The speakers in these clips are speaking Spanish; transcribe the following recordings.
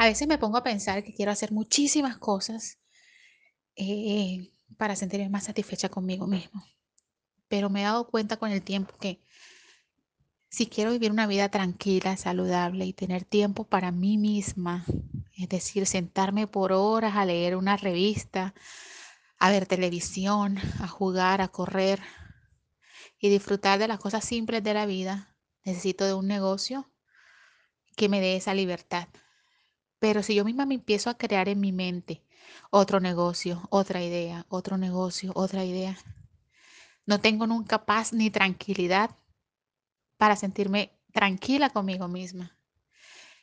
A veces me pongo a pensar que quiero hacer muchísimas cosas eh, para sentirme más satisfecha conmigo mismo. Pero me he dado cuenta con el tiempo que si quiero vivir una vida tranquila, saludable y tener tiempo para mí misma, es decir, sentarme por horas a leer una revista, a ver televisión, a jugar, a correr y disfrutar de las cosas simples de la vida, necesito de un negocio que me dé esa libertad. Pero si yo misma me empiezo a crear en mi mente otro negocio, otra idea, otro negocio, otra idea, no tengo nunca paz ni tranquilidad para sentirme tranquila conmigo misma.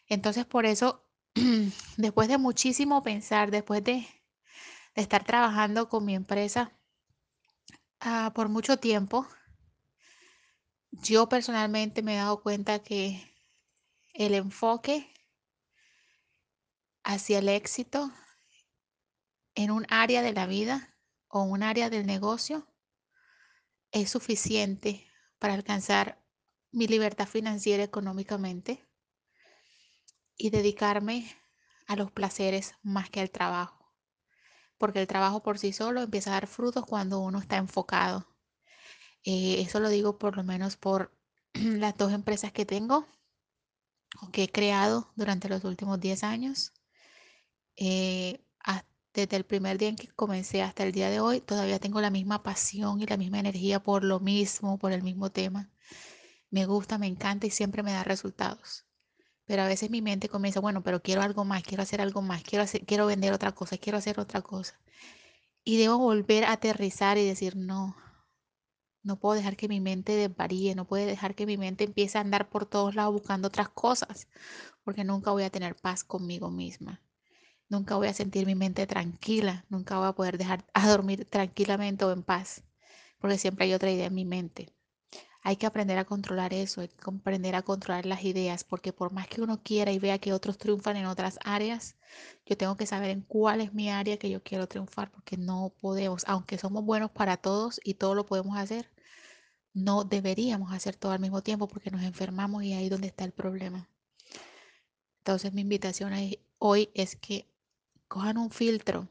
Entonces por eso, después de muchísimo pensar, después de, estar trabajando con mi empresa ah, por mucho tiempo, yo personalmente me he dado cuenta que el enfoque hacia el éxito en un área de la vida o un área del negocio es suficiente para alcanzar mi libertad financiera económicamente y dedicarme a los placeres más que al trabajo. Porque el trabajo por sí solo empieza a dar frutos cuando uno está enfocado. Eh, eso lo digo por lo menos por las dos empresas que tengo o que he creado durante los últimos 10 años. Eh, desde el primer día en que comencé hasta el día de hoy, todavía tengo la misma pasión y la misma energía por lo mismo, por el mismo tema. Me gusta, me encanta y siempre me da resultados. Pero a veces mi mente comienza, bueno, pero quiero algo más, quiero hacer algo más, quiero, hacer, quiero vender otra cosa, quiero hacer otra cosa. Y debo volver a aterrizar y decir, no, no puedo dejar que mi mente desvaríe, no puedo dejar que mi mente empiece a andar por todos lados buscando otras cosas, porque nunca voy a tener paz conmigo misma. Nunca voy a sentir mi mente tranquila, nunca voy a poder dejar a dormir tranquilamente o en paz, porque siempre hay otra idea en mi mente. Hay que aprender a controlar eso, hay que aprender a controlar las ideas, porque por más que uno quiera y vea que otros triunfan en otras áreas, yo tengo que saber en cuál es mi área que yo quiero triunfar, porque no podemos, aunque somos buenos para todos y todo lo podemos hacer, no deberíamos hacer todo al mismo tiempo porque nos enfermamos y ahí es donde está el problema. Entonces mi invitación hoy es que cojan un filtro,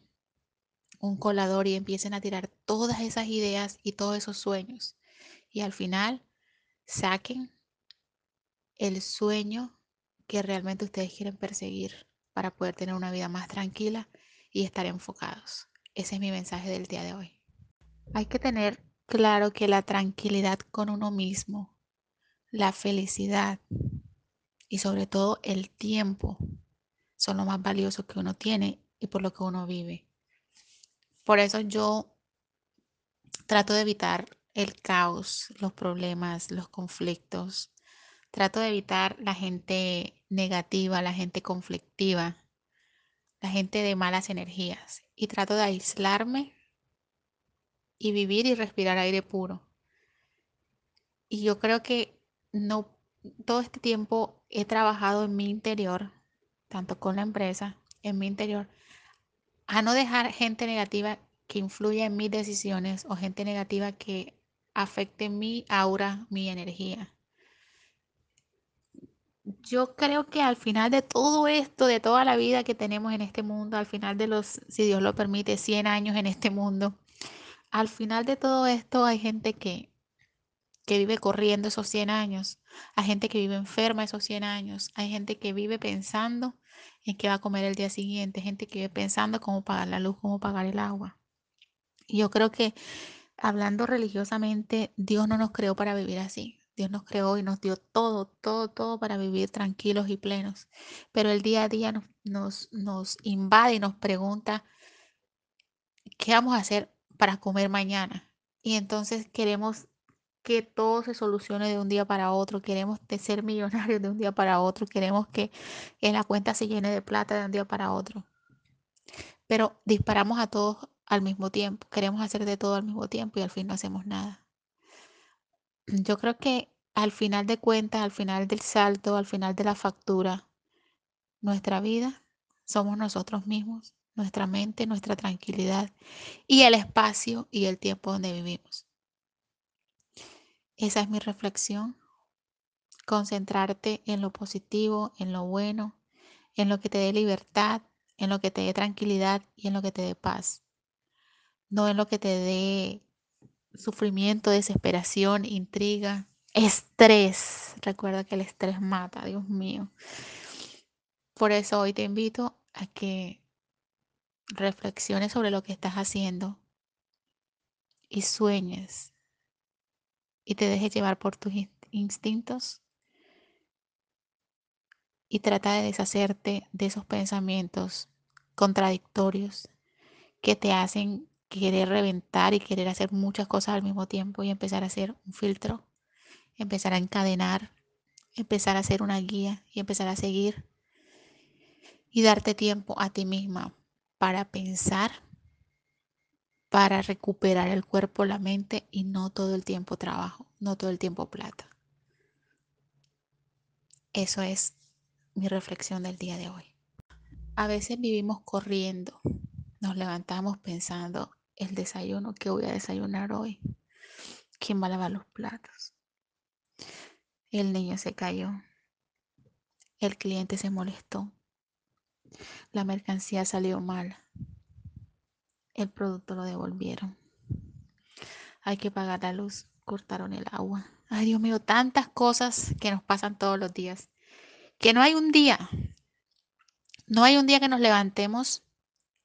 un colador y empiecen a tirar todas esas ideas y todos esos sueños. Y al final saquen el sueño que realmente ustedes quieren perseguir para poder tener una vida más tranquila y estar enfocados. Ese es mi mensaje del día de hoy. Hay que tener claro que la tranquilidad con uno mismo, la felicidad y sobre todo el tiempo son lo más valioso que uno tiene y por lo que uno vive. Por eso yo trato de evitar el caos, los problemas, los conflictos. Trato de evitar la gente negativa, la gente conflictiva, la gente de malas energías. Y trato de aislarme y vivir y respirar aire puro. Y yo creo que no todo este tiempo he trabajado en mi interior, tanto con la empresa, en mi interior, a no dejar gente negativa que influya en mis decisiones o gente negativa que afecte mi aura, mi energía. Yo creo que al final de todo esto, de toda la vida que tenemos en este mundo, al final de los, si Dios lo permite, 100 años en este mundo, al final de todo esto hay gente que, que vive corriendo esos 100 años, hay gente que vive enferma esos 100 años, hay gente que vive pensando en qué va a comer el día siguiente, gente que vive pensando cómo pagar la luz, cómo pagar el agua. Y yo creo que hablando religiosamente, Dios no nos creó para vivir así. Dios nos creó y nos dio todo, todo, todo para vivir tranquilos y plenos. Pero el día a día nos, nos, nos invade y nos pregunta, ¿qué vamos a hacer para comer mañana? Y entonces queremos que todo se solucione de un día para otro, queremos ser millonarios de un día para otro, queremos que en la cuenta se llene de plata de un día para otro. Pero disparamos a todos al mismo tiempo, queremos hacer de todo al mismo tiempo y al fin no hacemos nada. Yo creo que al final de cuentas, al final del salto, al final de la factura, nuestra vida somos nosotros mismos, nuestra mente, nuestra tranquilidad y el espacio y el tiempo donde vivimos. Esa es mi reflexión. Concentrarte en lo positivo, en lo bueno, en lo que te dé libertad, en lo que te dé tranquilidad y en lo que te dé paz. No en lo que te dé sufrimiento, desesperación, intriga, estrés. Recuerda que el estrés mata, Dios mío. Por eso hoy te invito a que reflexiones sobre lo que estás haciendo y sueñes y te dejes llevar por tus instintos y trata de deshacerte de esos pensamientos contradictorios que te hacen querer reventar y querer hacer muchas cosas al mismo tiempo y empezar a hacer un filtro, empezar a encadenar, empezar a hacer una guía y empezar a seguir y darte tiempo a ti misma para pensar, para recuperar el cuerpo, la mente y no todo el tiempo trabajo, no todo el tiempo plata. Eso es mi reflexión del día de hoy. A veces vivimos corriendo, nos levantamos pensando el desayuno que voy a desayunar hoy, quién va a lavar los platos. El niño se cayó, el cliente se molestó, la mercancía salió mal, el producto lo devolvieron, hay que pagar la luz, cortaron el agua. Ay Dios mío, tantas cosas que nos pasan todos los días que no hay un día, no hay un día que nos levantemos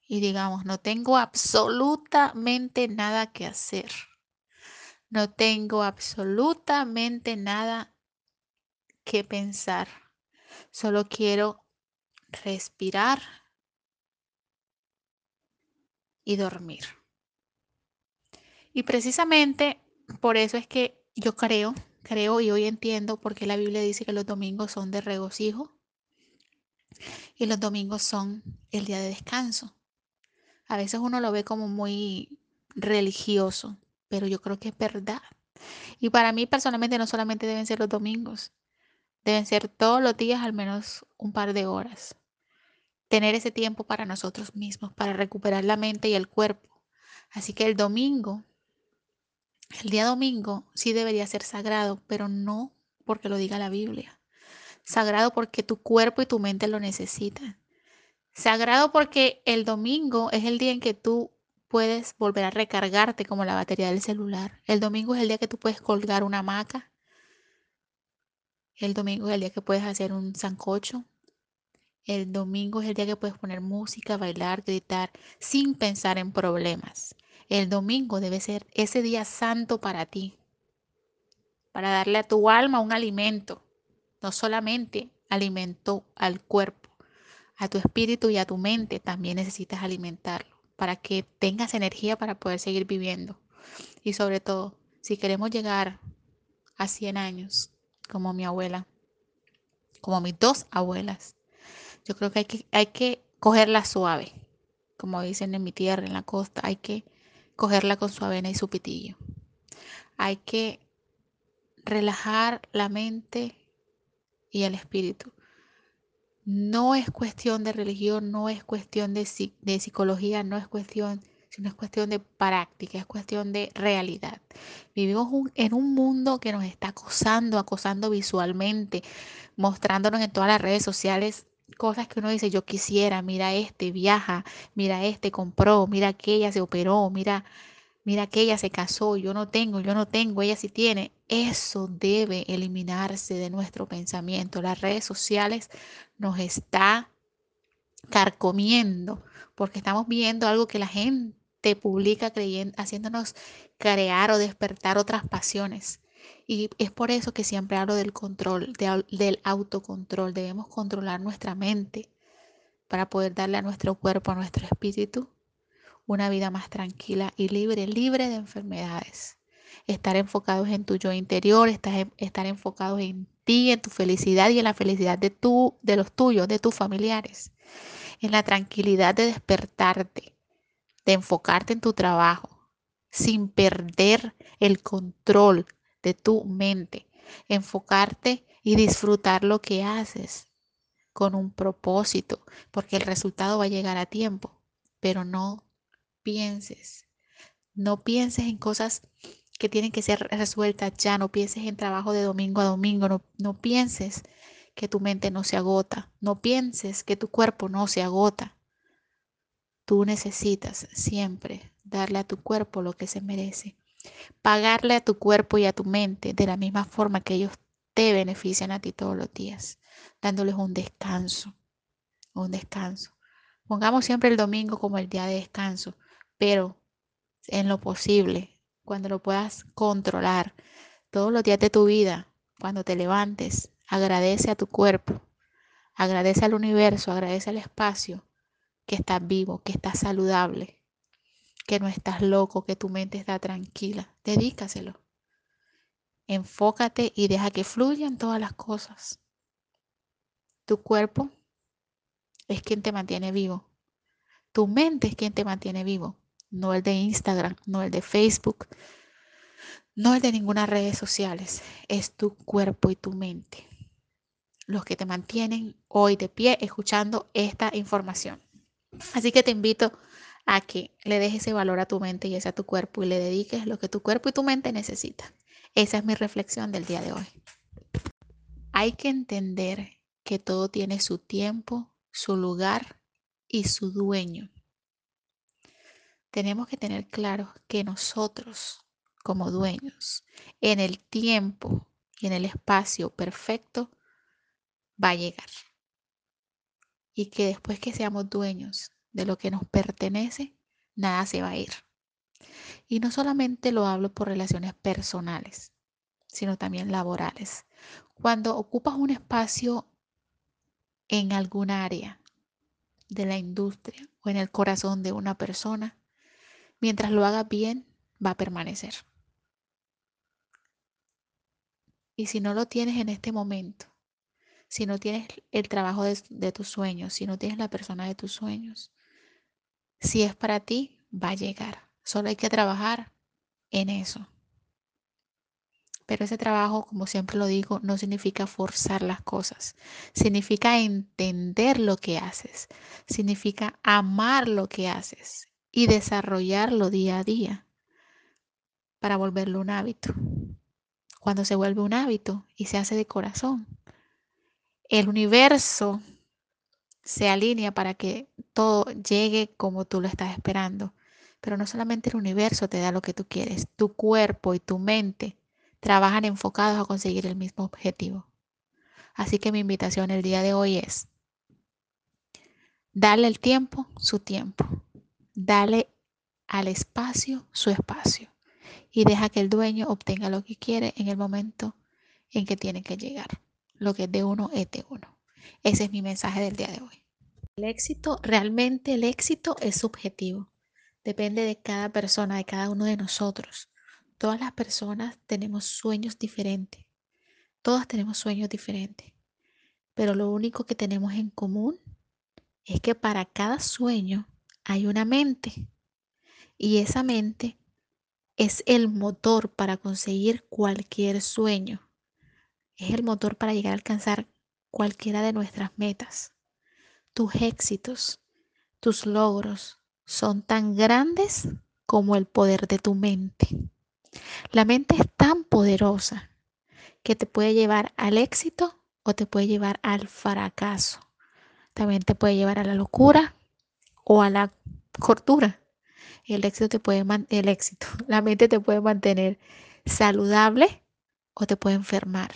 y digamos, no tengo absolutamente nada que hacer. No tengo absolutamente nada que pensar. Solo quiero respirar y dormir. Y precisamente por eso es que yo creo creo y hoy entiendo por qué la Biblia dice que los domingos son de regocijo y los domingos son el día de descanso. A veces uno lo ve como muy religioso, pero yo creo que es verdad. Y para mí personalmente no solamente deben ser los domingos, deben ser todos los días al menos un par de horas. Tener ese tiempo para nosotros mismos, para recuperar la mente y el cuerpo. Así que el domingo el día domingo sí debería ser sagrado, pero no porque lo diga la Biblia. Sagrado porque tu cuerpo y tu mente lo necesitan. Sagrado porque el domingo es el día en que tú puedes volver a recargarte como la batería del celular. El domingo es el día que tú puedes colgar una hamaca. El domingo es el día que puedes hacer un sancocho. El domingo es el día que puedes poner música, bailar, gritar, sin pensar en problemas. El domingo debe ser ese día santo para ti, para darle a tu alma un alimento, no solamente alimento al cuerpo, a tu espíritu y a tu mente también necesitas alimentarlo para que tengas energía para poder seguir viviendo. Y sobre todo, si queremos llegar a 100 años, como mi abuela, como mis dos abuelas, yo creo que hay que, hay que cogerla suave, como dicen en mi tierra, en la costa, hay que cogerla con su avena y su pitillo. Hay que relajar la mente y el espíritu. No es cuestión de religión, no es cuestión de, de psicología, no es cuestión, sino es cuestión de práctica, es cuestión de realidad. Vivimos en un mundo que nos está acosando, acosando visualmente, mostrándonos en todas las redes sociales cosas que uno dice, yo quisiera, mira este viaja, mira este compró, mira aquella se operó, mira, mira aquella se casó, yo no tengo, yo no tengo, ella sí tiene. Eso debe eliminarse de nuestro pensamiento. Las redes sociales nos está carcomiendo porque estamos viendo algo que la gente publica creyendo, haciéndonos crear o despertar otras pasiones. Y es por eso que siempre hablo del control, del autocontrol. Debemos controlar nuestra mente para poder darle a nuestro cuerpo, a nuestro espíritu, una vida más tranquila y libre, libre de enfermedades. Estar enfocados en tu yo interior, estar, estar enfocados en ti, en tu felicidad y en la felicidad de, tu, de los tuyos, de tus familiares. En la tranquilidad de despertarte, de enfocarte en tu trabajo, sin perder el control de tu mente, enfocarte y disfrutar lo que haces con un propósito, porque el resultado va a llegar a tiempo, pero no pienses, no pienses en cosas que tienen que ser resueltas ya, no pienses en trabajo de domingo a domingo, no, no pienses que tu mente no se agota. No pienses que tu cuerpo no se agota. Tú necesitas siempre darle a tu cuerpo lo que se merece. Pagarle a tu cuerpo y a tu mente de la misma forma que ellos te benefician a ti todos los días, dándoles un descanso, un descanso. Pongamos siempre el domingo como el día de descanso, pero en lo posible, cuando lo puedas controlar, todos los días de tu vida, cuando te levantes, agradece a tu cuerpo, agradece al universo, agradece al espacio que estás vivo, que estás saludable, que no estás loco, que tu mente está tranquila. Dedícaselo. Enfócate y deja que fluyan todas las cosas. Tu cuerpo es quien te mantiene vivo. Tu mente es quien te mantiene vivo, no el de Instagram, no el de Facebook, no el de ninguna redes sociales. Es tu cuerpo y tu mente los que te mantienen hoy de pie escuchando esta información. Así que te invito a que le dejes ese valor a tu mente y ese a tu cuerpo y le dediques lo que tu cuerpo y tu mente necesitan. Esa es mi reflexión del día de hoy. Hay que entender que todo tiene su tiempo, su lugar y su dueño. Tenemos que tener claro que nosotros, como dueños, en el tiempo y en el espacio perfecto, va a llegar. Y que después que seamos dueños de lo que nos pertenece, nada se va a ir. Y no solamente lo hablo por relaciones personales, sino también laborales. Cuando ocupas un espacio en algún área de la industria o en el corazón de una persona, mientras lo hagas bien, va a permanecer. Y si no lo tienes en este momento, si no tienes el trabajo de, tus sueños, si no tienes la persona de tus sueños, si es para ti, va a llegar. Solo hay que trabajar en eso. Pero ese trabajo, como siempre lo digo, no significa forzar las cosas. Significa entender lo que haces. Significa amar lo que haces y desarrollarlo día a día para volverlo un hábito. Cuando se vuelve un hábito y se hace de corazón, el universo se alinea para que todo llegue como tú lo estás esperando. Pero no solamente el universo te da lo que tú quieres, tu cuerpo y tu mente trabajan enfocados a conseguir el mismo objetivo. Así que mi invitación el día de hoy es darle el tiempo su tiempo, dale al espacio su espacio y deja que el dueño obtenga lo que quiere en el momento en que tiene que llegar lo que es de uno es de uno. Ese es mi mensaje del día de hoy. El éxito, realmente el éxito es subjetivo. Depende de cada persona, de cada uno de nosotros. Todas las personas tenemos sueños diferentes. Todas tenemos sueños diferentes. Pero lo único que tenemos en común es que para cada sueño hay una mente. Y esa mente es el motor para conseguir cualquier sueño es el motor para llegar a alcanzar cualquiera de nuestras metas. Tus éxitos, tus logros son tan grandes como el poder de tu mente. La mente es tan poderosa que te puede llevar al éxito o te puede llevar al fracaso. También te puede llevar a la locura o a la cortura. El éxito te puede el éxito, la mente te puede mantener saludable o te puede enfermar.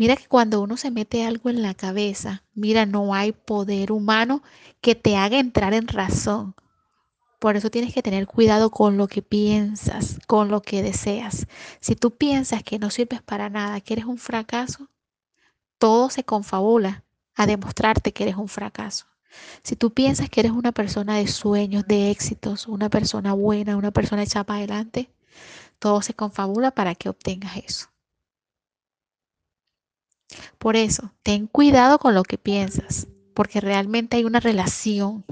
Mira que cuando uno se mete algo en la cabeza, mira, no hay poder humano que te haga entrar en razón. Por eso tienes que tener cuidado con lo que piensas, con lo que deseas. Si tú piensas que no sirves para nada, que eres un fracaso, todo se confabula a demostrarte que eres un fracaso. Si tú piensas que eres una persona de sueños, de éxitos, una persona buena, una persona hecha para adelante, todo se confabula para que obtengas eso. Por eso, ten cuidado con lo que piensas, porque realmente hay una relación,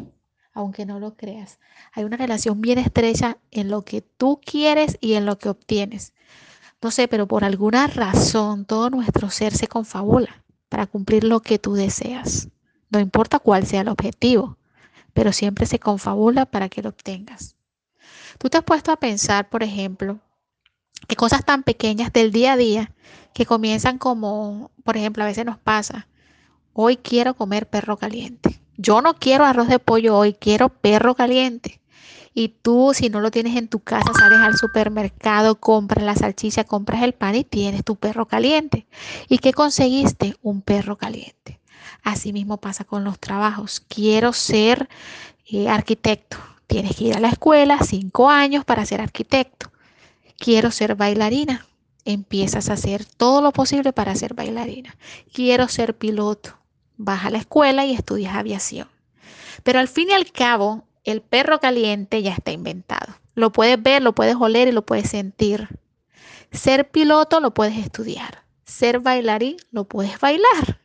aunque no lo creas, hay una relación bien estrecha en lo que tú quieres y en lo que obtienes. No sé, pero por alguna razón todo nuestro ser se confabula para cumplir lo que tú deseas. No importa cuál sea el objetivo, pero siempre se confabula para que lo obtengas. Tú te has puesto a pensar, por ejemplo, que cosas tan pequeñas del día a día que comienzan como, por ejemplo, a veces nos pasa, hoy quiero comer perro caliente. Yo no quiero arroz de pollo hoy, quiero perro caliente. Y tú, si no lo tienes en tu casa, sales al supermercado, compras la salchicha, compras el pan y tienes tu perro caliente. ¿Y qué conseguiste? Un perro caliente. Así mismo pasa con los trabajos. Quiero ser eh, arquitecto. Tienes que ir a la escuela cinco años para ser arquitecto. Quiero ser bailarina. Empiezas a hacer todo lo posible para ser bailarina. Quiero ser piloto. Vas a la escuela y estudias aviación. Pero al fin y al cabo, el perro caliente ya está inventado. Lo puedes ver, lo puedes oler y lo puedes sentir. Ser piloto lo puedes estudiar. Ser bailarín lo puedes bailar.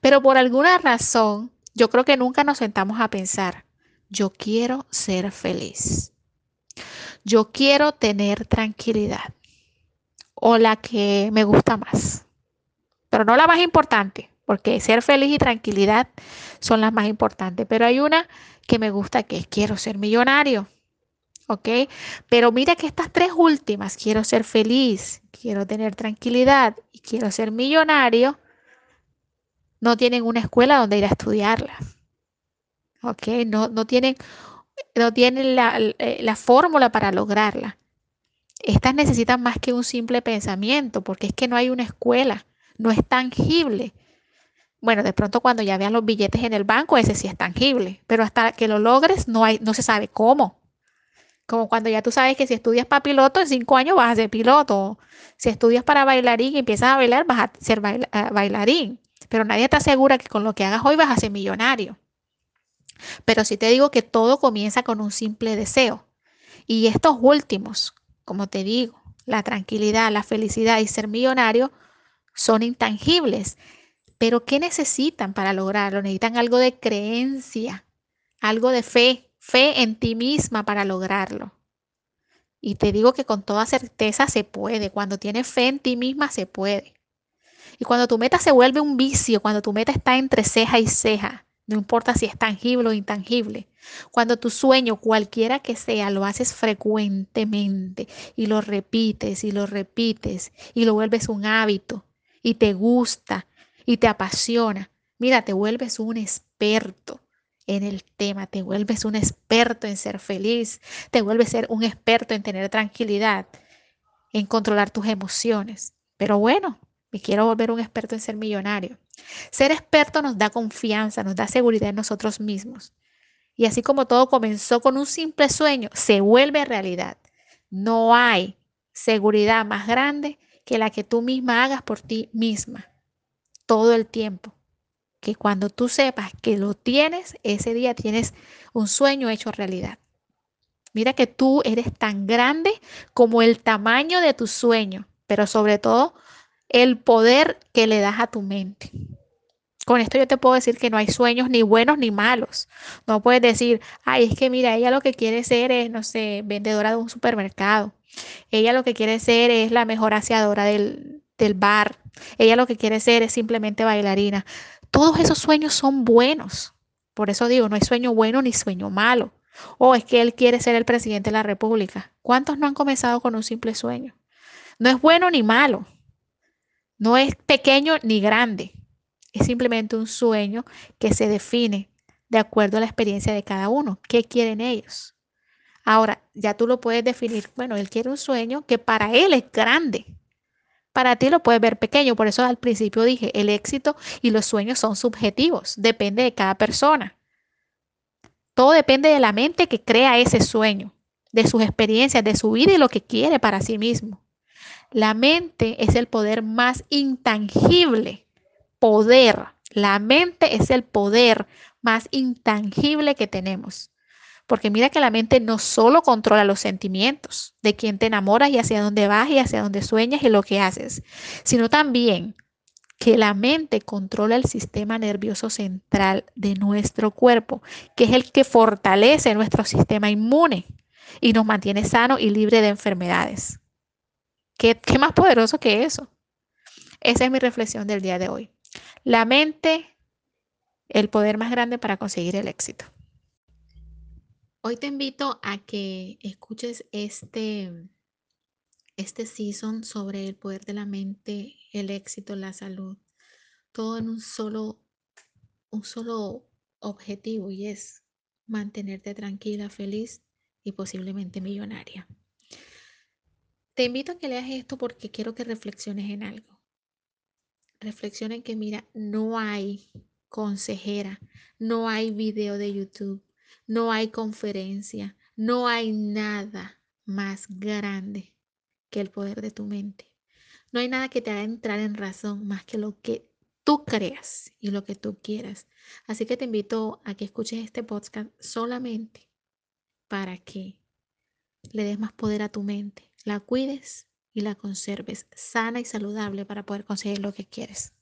Pero por alguna razón, yo creo que nunca nos sentamos a pensar, yo quiero ser feliz. Yo quiero tener tranquilidad. O la que me gusta más. Pero no la más importante, porque ser feliz y tranquilidad son las más importantes. Pero hay una que me gusta que es quiero ser millonario. ¿Ok? Pero mira que estas tres últimas, quiero ser feliz, quiero tener tranquilidad y quiero ser millonario, no tienen una escuela donde ir a estudiarlas. ¿Ok? No, no tienen, no tienen la, eh, la fórmula para lograrla. Estas necesitan más que un simple pensamiento, porque es que no hay una escuela, no es tangible. Bueno, de pronto cuando ya vean los billetes en el banco, ese sí es tangible, pero hasta que lo logres no, hay, no se sabe cómo. Como cuando ya tú sabes que si estudias para piloto, en cinco años vas a ser piloto. Si estudias para bailarín y empiezas a bailar, vas a ser bailarín. Pero nadie te asegura que con lo que hagas hoy vas a ser millonario. Pero sí te digo que todo comienza con un simple deseo. Y estos últimos, como te digo, la tranquilidad, la felicidad y ser millonario son intangibles. Pero ¿qué necesitan para lograrlo? Necesitan algo de creencia, algo de fe, fe en ti misma para lograrlo. Y te digo que con toda certeza se puede. Cuando tienes fe en ti misma, se puede. Y cuando tu meta se vuelve un vicio, cuando tu meta está entre ceja y ceja, no importa si es tangible o intangible, cuando tu sueño, cualquiera que sea, lo haces frecuentemente y lo repites y lo repites y lo vuelves un hábito y te gusta y te apasiona, mira, te vuelves un experto en el tema, te vuelves un experto en ser feliz, te vuelves ser un experto en tener tranquilidad, en controlar tus emociones. Pero bueno, me quiero volver un experto en ser millonario. Ser experto nos da confianza, nos da seguridad en nosotros mismos. Y así como todo comenzó con un simple sueño, se vuelve realidad. No hay seguridad más grande que la que tú misma hagas por ti misma todo el tiempo. Que cuando tú sepas que lo tienes, ese día tienes un sueño hecho realidad. Mira que tú eres tan grande como el tamaño de tu sueño, pero sobre todo el poder que le das a tu mente. Con esto yo te puedo decir que no hay sueños ni buenos ni malos. No puedes decir, ay, es que mira, ella lo que quiere ser es, no sé, vendedora de un supermercado. Ella lo que quiere ser es la mejor aseadora del, del bar. Ella lo que quiere ser es simplemente bailarina. Todos esos sueños son buenos. Por eso digo, no hay sueño bueno ni sueño malo. O es que él quiere ser el presidente de la República. ¿Cuántos no han comenzado con un simple sueño? No es bueno ni malo. No es pequeño ni grande. Es simplemente un sueño que se define de acuerdo a la experiencia de cada uno. ¿Qué quieren ellos? Ahora, ya tú lo puedes definir. Bueno, él quiere un sueño que para él es grande. Para ti lo puedes ver pequeño, por eso al principio dije, el éxito y los sueños son subjetivos, depende de cada persona. Todo depende de la mente que crea ese sueño, de sus experiencias, de su vida y lo que quiere para sí mismo. La mente es el poder más intangible. Poder. La mente es el poder más intangible que tenemos. Porque mira que la mente no solo controla los sentimientos de quién te enamoras y hacia dónde vas y hacia dónde sueñas y lo que haces, sino también que la mente controla el sistema nervioso central de nuestro cuerpo, que es el que fortalece nuestro sistema inmune y nos mantiene sano y libre de enfermedades. ¿Qué, más poderoso que eso? Esa es mi reflexión del día de hoy. La mente, el poder más grande para conseguir el éxito. Hoy te invito a que escuches este, este season sobre el poder de la mente, el éxito, la salud, todo en un solo, un solo objetivo y es mantenerte tranquila, feliz y posiblemente millonaria. Te invito a que leas esto porque quiero que reflexiones en algo. Reflexiona en que, mira, no hay consejera, no hay video de YouTube, no hay conferencia, no hay nada más grande que el poder de tu mente. No hay nada que te haga entrar en razón más que lo que tú creas y lo que tú quieras. Así que te invito a que escuches este podcast solamente para que le des más poder a tu mente, la cuides y la conserves sana y saludable para poder conseguir lo que quieres.